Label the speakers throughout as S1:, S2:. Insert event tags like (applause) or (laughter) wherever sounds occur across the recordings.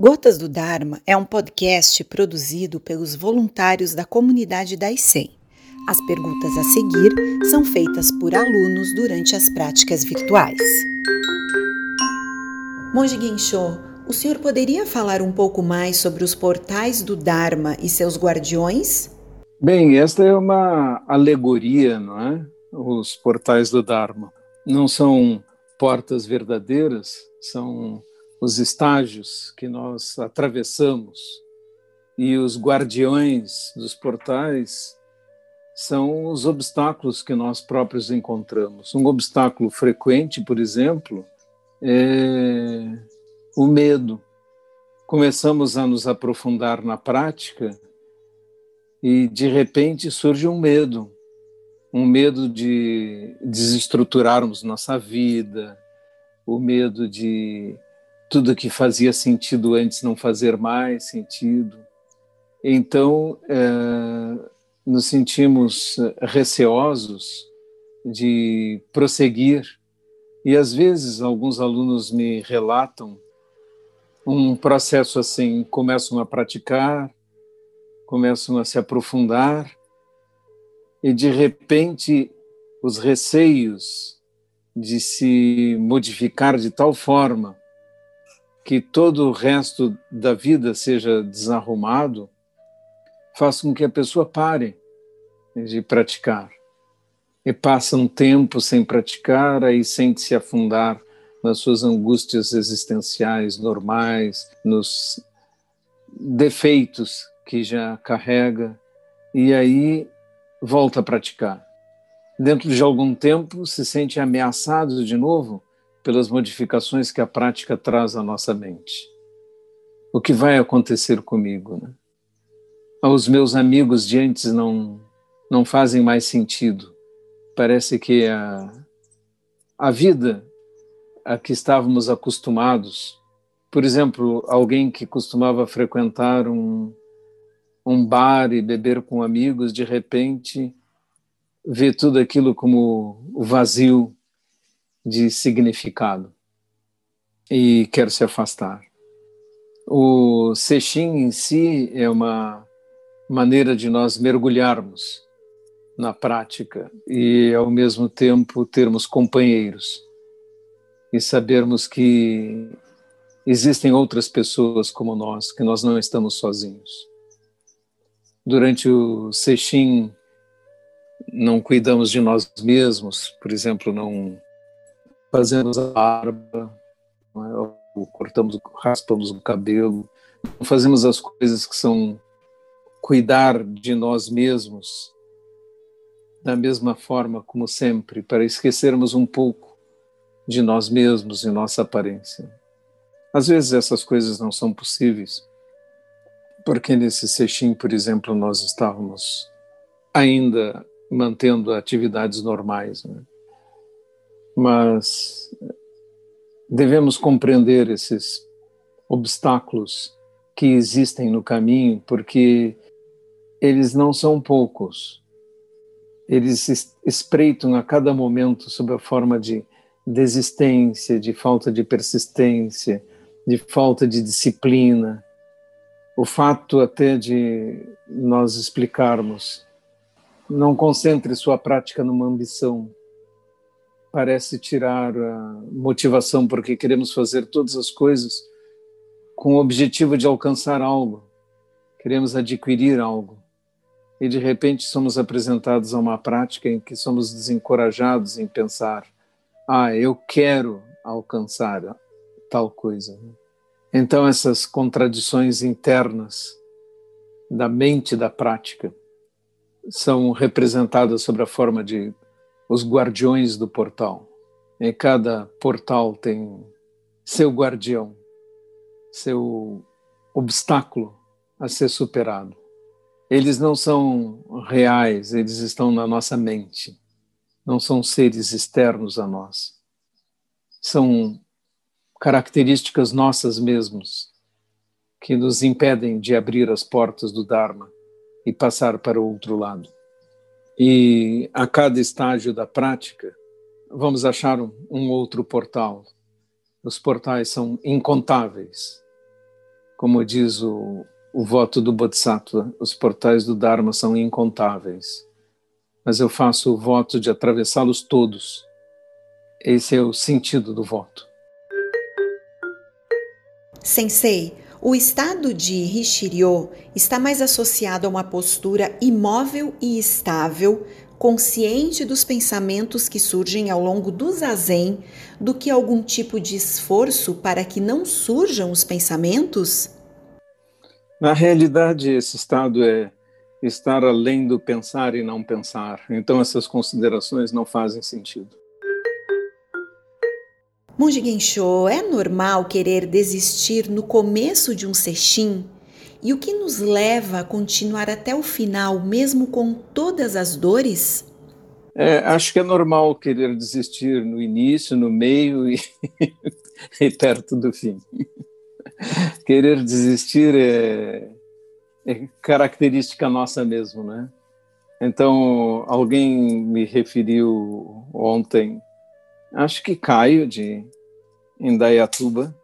S1: Gotas do Dharma é um podcast produzido pelos voluntários da comunidade da ICEM. As perguntas a seguir são feitas por alunos durante as práticas virtuais. Monge Gensho, o senhor poderia falar um pouco mais sobre os portais do Dharma e seus guardiões?
S2: Bem, esta é uma alegoria, não é? Os portais do Dharma. Não são portas verdadeiras, são os estágios que nós atravessamos e os guardiões dos portais são os obstáculos que nós próprios encontramos. Um obstáculo frequente, por exemplo, é o medo. Começamos a nos aprofundar na prática e de repente surge um medo, um medo de desestruturarmos nossa vida, o medo de tudo que fazia sentido antes não fazer mais sentido. Então, é, nos sentimos receosos de prosseguir. E às vezes alguns alunos me relatam um processo assim: começam a praticar, começam a se aprofundar, e de repente os receios de se modificar de tal forma que todo o resto da vida seja desarrumado, faz com que a pessoa pare de praticar. E passa um tempo sem praticar, aí sente se afundar nas suas angústias existenciais normais, nos defeitos que já carrega, e aí volta a praticar. Dentro de algum tempo se sente ameaçado de novo pelas modificações que a prática traz à nossa mente. O que vai acontecer comigo? Né? Meus amigos de antes não, não fazem mais sentido. Parece que a, a vida a que estávamos acostumados, por exemplo, alguém que costumava frequentar um, um bar e beber com amigos, de repente vê tudo aquilo como vazio de significado e quer se afastar. O Sexin em si é uma maneira de nós mergulharmos na prática e, ao mesmo tempo, termos companheiros e sabermos que existem outras pessoas como nós, que nós não estamos sozinhos. Durante o Sexin, não cuidamos de nós mesmos, por exemplo, não fazemos a barba, é? cortamos, raspamos o cabelo, não fazemos as coisas que são cuidar de nós mesmos da mesma forma como sempre, para esquecermos um pouco de nós mesmos e nossa aparência. Às vezes essas coisas não são possíveis, porque nesse sexim, por exemplo, nós estávamos ainda mantendo atividades normais. Né? Mas devemos compreender esses obstáculos que existem no caminho, porque eles não são poucos. Eles espreitam a cada momento sob a forma de desistência, de falta de persistência, de falta de disciplina. O fato até de nós explicarmos, não concentre sua prática numa ambição, parece tirar a motivação porque queremos fazer todas as coisas com o objetivo de alcançar algo, queremos adquirir algo. E de repente somos apresentados a uma prática em que somos desencorajados em pensar: ah, eu quero alcançar tal coisa. Então, essas contradições internas da mente da prática são representadas sob a forma de os guardiões do portal. E cada portal tem seu guardião, seu obstáculo a ser superado. Eles não são reais, eles estão na nossa mente. Não são seres externos a nós. São características nossas mesmos que nos impedem de abrir as portas do Dharma e passar para o outro lado. E a cada estágio da prática, vamos achar um, outro portal. Os portais são incontáveis. Como diz o, o voto do Bodhisattva, os portais do Dharma são incontáveis, mas eu faço o voto de atravessá-los todos. Esse é o sentido do voto.
S1: Sensei, o estado de Hishiryo está mais associado a uma postura imóvel e estável, consciente dos pensamentos que surgem ao longo do zazen, do que algum tipo de esforço para que não surjam os pensamentos?
S2: Na realidade, esse estado é estar além do pensar e não pensar. Então, essas considerações não fazem sentido.
S1: Monge Gensho, é normal querer desistir no começo de um sexim? E o que nos leva a continuar até o final, mesmo com todas as dores?
S2: É, acho que é normal querer desistir no início, no meio e, (laughs) e perto do fim. querer desistir é, é característica nossa mesmo, né? Então, alguém me referiu ontem acho que Caio, de Indaiatuba,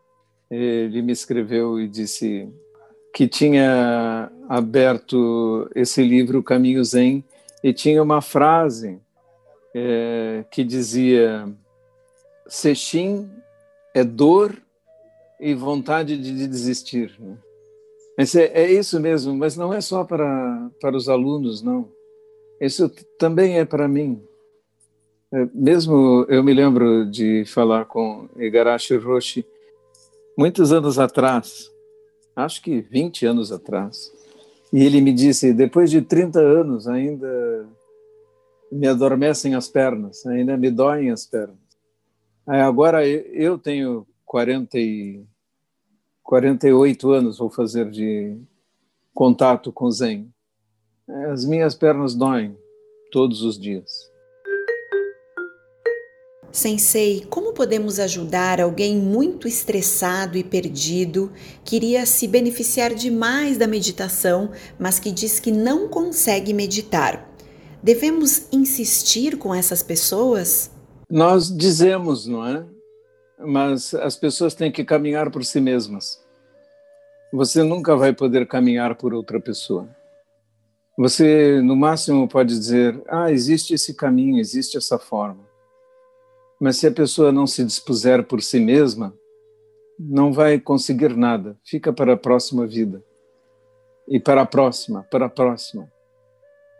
S2: ele me escreveu e disse que tinha aberto esse livro Caminho Zen e tinha uma frase é, que dizia Sexim é dor e vontade de desistir. Mas é, é, isso mesmo, mas não é só para, para os alunos, não. Isso também é para mim. Mesmo eu me lembro de falar com Igarashi Roshi muitos anos atrás, acho que 20 anos atrás, e ele me disse: depois de 30 anos ainda me adormecem as pernas, ainda me doem as pernas. agora eu tenho 40 e 48 anos, vou fazer de contato com Zen. As minhas pernas doem todos os dias.
S1: Sensei, como podemos ajudar alguém muito estressado e perdido, que iria se beneficiar demais da meditação, mas que diz que não consegue meditar? Devemos insistir com essas pessoas?
S2: Nós dizemos, não é? Mas as pessoas têm que caminhar por si mesmas. Você nunca vai poder caminhar por outra pessoa. Você, no máximo, pode dizer: ah, existe esse caminho, existe essa forma mas se a pessoa não se dispuser por si mesma, não vai conseguir nada. Fica para a próxima vida. E para a próxima, para a próxima.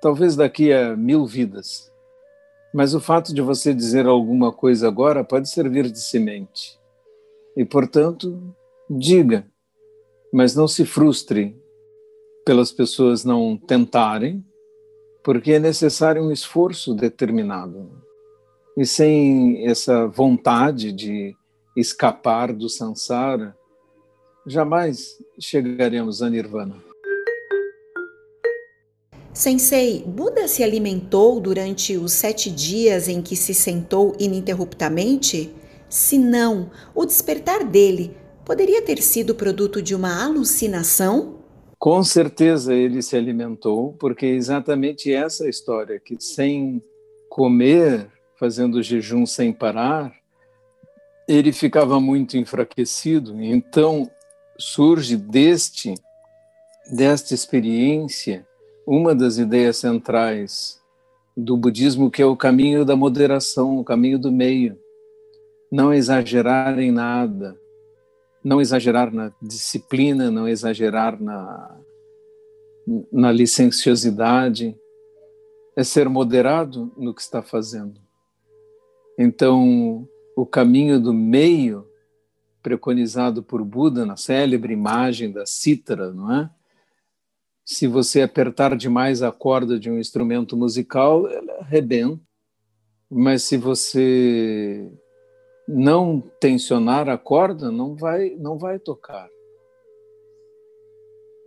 S2: Talvez daqui a mil vidas. Mas o fato de você dizer alguma coisa agora pode servir de semente. E, portanto, diga, mas não se frustre pelas pessoas não tentarem, porque é necessário um esforço determinado. E sem essa vontade de escapar do samsara, jamais chegaremos a nirvana.
S1: Sensei, Buda se alimentou durante os sete dias em que se sentou ininterruptamente? Se não, o despertar dele poderia ter sido produto de uma alucinação?
S2: Com certeza ele se alimentou, porque é exatamente essa história que sem comer fazendo jejum sem parar, ele ficava muito enfraquecido. Então surge deste desta experiência uma das ideias centrais do budismo que é o caminho da moderação, o caminho do meio. Não exagerar em nada, não exagerar na disciplina, não exagerar na, na licenciosidade, é ser moderado no que está fazendo. Então, o caminho do meio, preconizado por Buda na célebre imagem da cítara, não é? Se você apertar demais a corda de um instrumento musical, ela arrebenta. Mas se você não tensionar a corda, não vai, não vai tocar.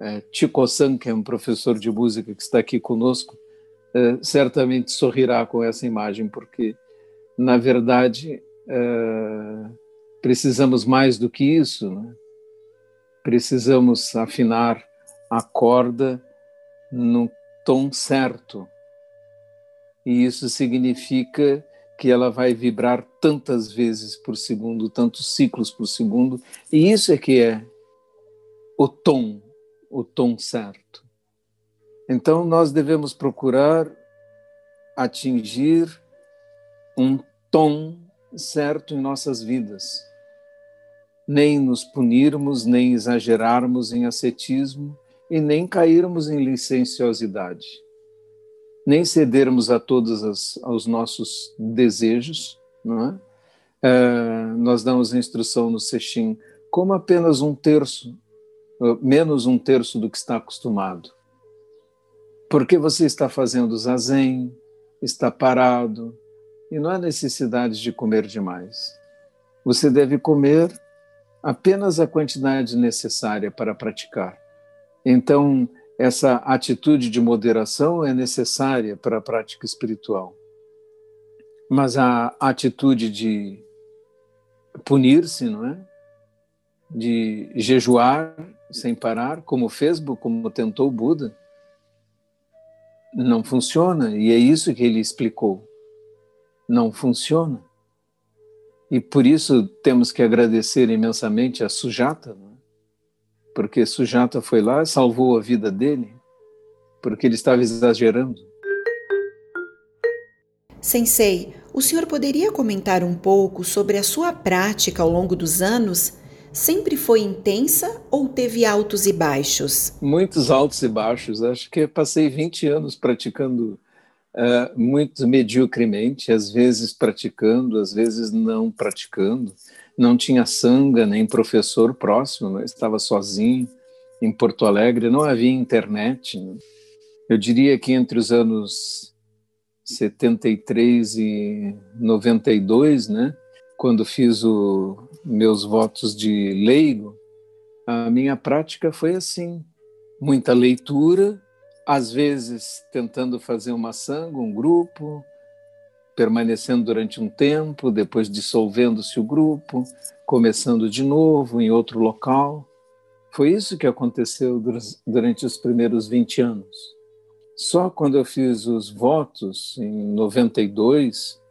S2: É, Chico-san, que é um professor de música que está aqui conosco, é, certamente sorrirá com essa imagem, porque na verdade, é, precisamos mais do que isso, né? precisamos afinar a corda no tom certo. E isso significa que ela vai vibrar tantas vezes por segundo, tantos ciclos por segundo, e isso é que é o tom, o tom certo. Então, nós devemos procurar atingir um tom certo em nossas vidas. Nem nos punirmos, nem exagerarmos em ascetismo e nem cairmos em licenciosidade. Nem cedermos a todos as, aos nossos desejos, não é? é nós damos instrução no Sexim como apenas um terço, menos um terço do que está acostumado. Porque você está fazendo zazen, está parado, e não há necessidade de comer demais. Você deve comer apenas a quantidade necessária para praticar. Então, essa atitude de moderação é necessária para a prática espiritual. Mas a atitude de punir-se, não é? De jejuar sem parar, como fez, como tentou Buda, não funciona, e é isso que ele explicou. Não funciona. E por isso temos que agradecer imensamente a Sujata, não é? porque Sujata foi lá e salvou a vida dele, porque ele estava exagerando.
S1: Sensei, o senhor poderia comentar um pouco sobre a sua prática ao longo dos anos sempre foi intensa ou teve altos e baixos?
S2: Muitos altos e baixos. Acho que passei 20 anos praticando uh, muito mediocremente, às vezes praticando, às vezes não praticando. Não tinha sanga nem professor próximo, né? estava sozinho em Porto Alegre, não havia internet. Né? Eu diria que entre os anos 73 e 92, né, quando fiz o, meus votos de leigo, a minha prática foi assim: muita leitura, às vezes tentando fazer uma sanga, um grupo, permanecendo durante um tempo, depois dissolvendo-se o grupo, começando de novo em outro local. Foi isso que aconteceu durante os primeiros 20 anos. Só quando eu fiz os votos em 92,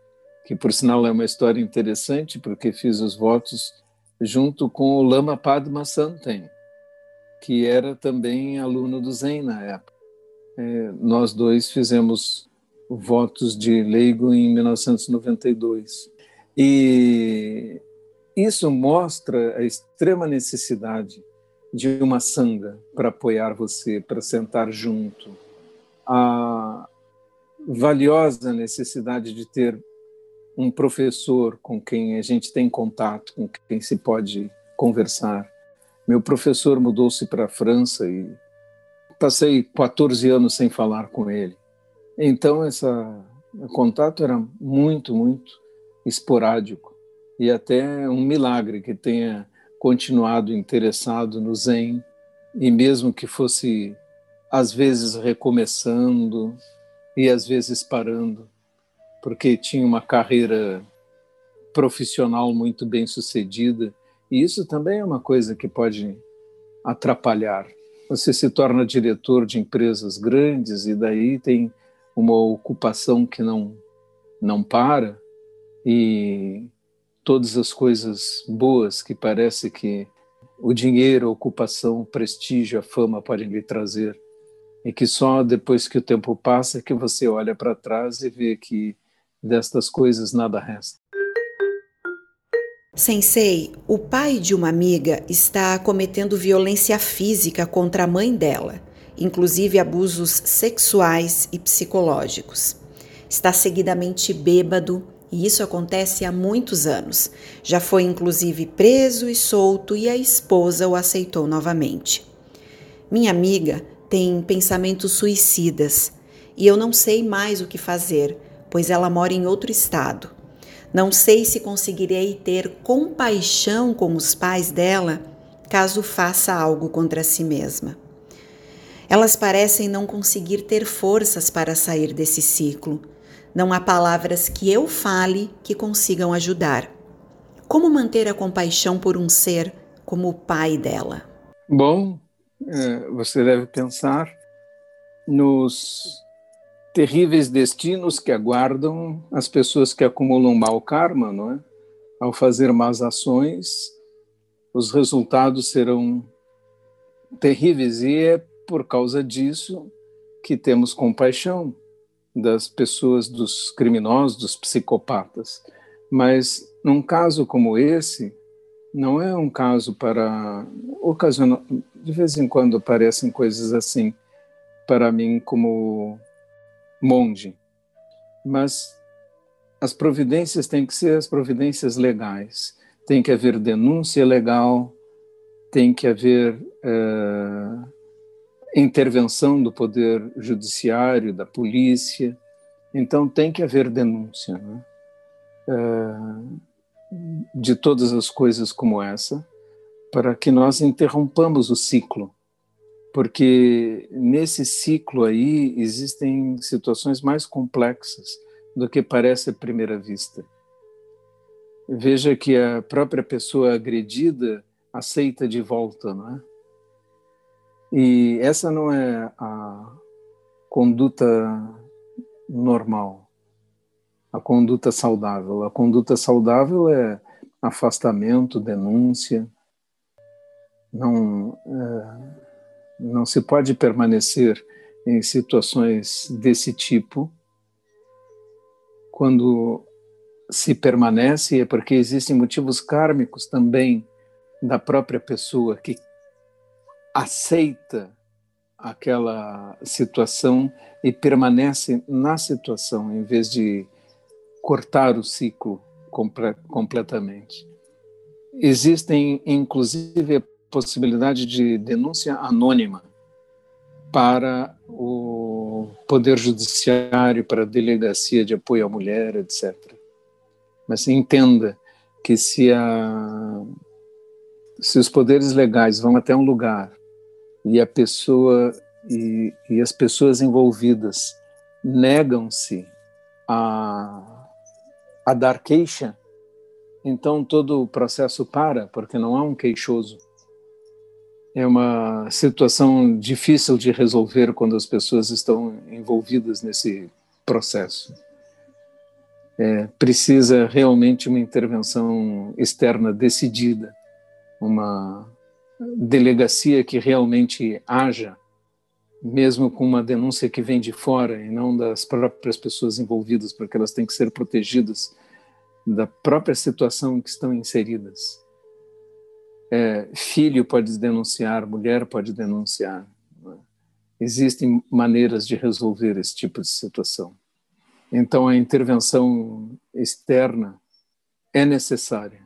S2: que por sinal é uma história interessante, porque fiz os votos junto com o Lama Padma Santen, que era também aluno do Zen na época. É, nós dois fizemos votos de leigo em 1992. E isso mostra a extrema necessidade de uma sanga para apoiar você, para sentar junto. A valiosa necessidade de ter um professor com quem a gente tem contato, com quem se pode conversar. Meu professor mudou-se para a França e passei 14 anos sem falar com ele. Então, esse contato era muito, muito esporádico e até um milagre que tenha continuado interessado no Zen e mesmo que fosse às vezes recomeçando e às vezes parando porque tinha uma carreira profissional muito bem sucedida. E isso também é uma coisa que pode atrapalhar. Você se torna diretor de empresas grandes e daí tem uma ocupação que não não para e todas as coisas boas que parece que o dinheiro, a ocupação, o prestígio, a fama podem lhe trazer e que só depois que o tempo passa que você olha para trás e vê que destas coisas nada resta.
S1: Sensei, o pai de uma amiga está cometendo violência física contra a mãe dela, inclusive abusos sexuais e psicológicos. Está seguidamente bêbado e isso acontece há muitos anos. Já foi inclusive preso e solto e a esposa o aceitou novamente. Minha amiga tem pensamentos suicidas e eu não sei mais o que fazer pois ela mora em outro estado. Não sei se conseguirei ter compaixão com os pais dela caso faça algo contra si mesma. Elas parecem não conseguir ter forças para sair desse ciclo. Não há palavras que eu fale que consigam ajudar. Como manter a compaixão por um ser como o pai dela?
S2: Bom, é, você deve pensar nos terríveis destinos que aguardam as pessoas que acumulam mau karma, não é? Ao fazer más ações, os resultados serão terríveis e é por causa disso que temos compaixão das pessoas, dos criminosos, dos psicopatas. Mas num caso como esse, não é um caso para ocasional. De vez em quando aparecem coisas assim para mim como monge, mas as providências têm que ser as providências legais. Tem que haver denúncia legal, tem que haver uh, intervenção do poder judiciário, da polícia. Então tem que haver denúncia né? uh, de todas as coisas como essa, para que nós interrompamos o ciclo porque nesse ciclo aí existem situações mais complexas do que parece à primeira vista. Veja que a própria pessoa agredida aceita de volta, não é? E essa não é a conduta normal, a conduta saudável. A conduta saudável é afastamento, denúncia, não. É não se pode permanecer em situações desse tipo. Quando se permanece é porque existem motivos kármicos também da própria pessoa que aceita aquela situação e permanece na situação em vez de cortar o ciclo completamente. Existem, inclusive, possibilidade de denúncia anônima para o Poder Judiciário, para a Delegacia de Apoio à Mulher, etc. Mas entenda que se, a, se os poderes legais vão até um lugar e a pessoa e, e as pessoas envolvidas negam-se a, a dar queixa, então todo o processo para, porque não há um queixoso é uma situação difícil de resolver quando as pessoas estão envolvidas nesse processo. É, precisa realmente uma intervenção externa decidida, uma delegacia que realmente haja, mesmo com uma denúncia que vem de fora e não das próprias pessoas envolvidas, porque elas têm que ser protegidas da própria situação em que estão inseridas. É, filho pode denunciar, mulher pode denunciar. É? Existem maneiras de resolver esse tipo de situação. Então, a intervenção externa é necessária.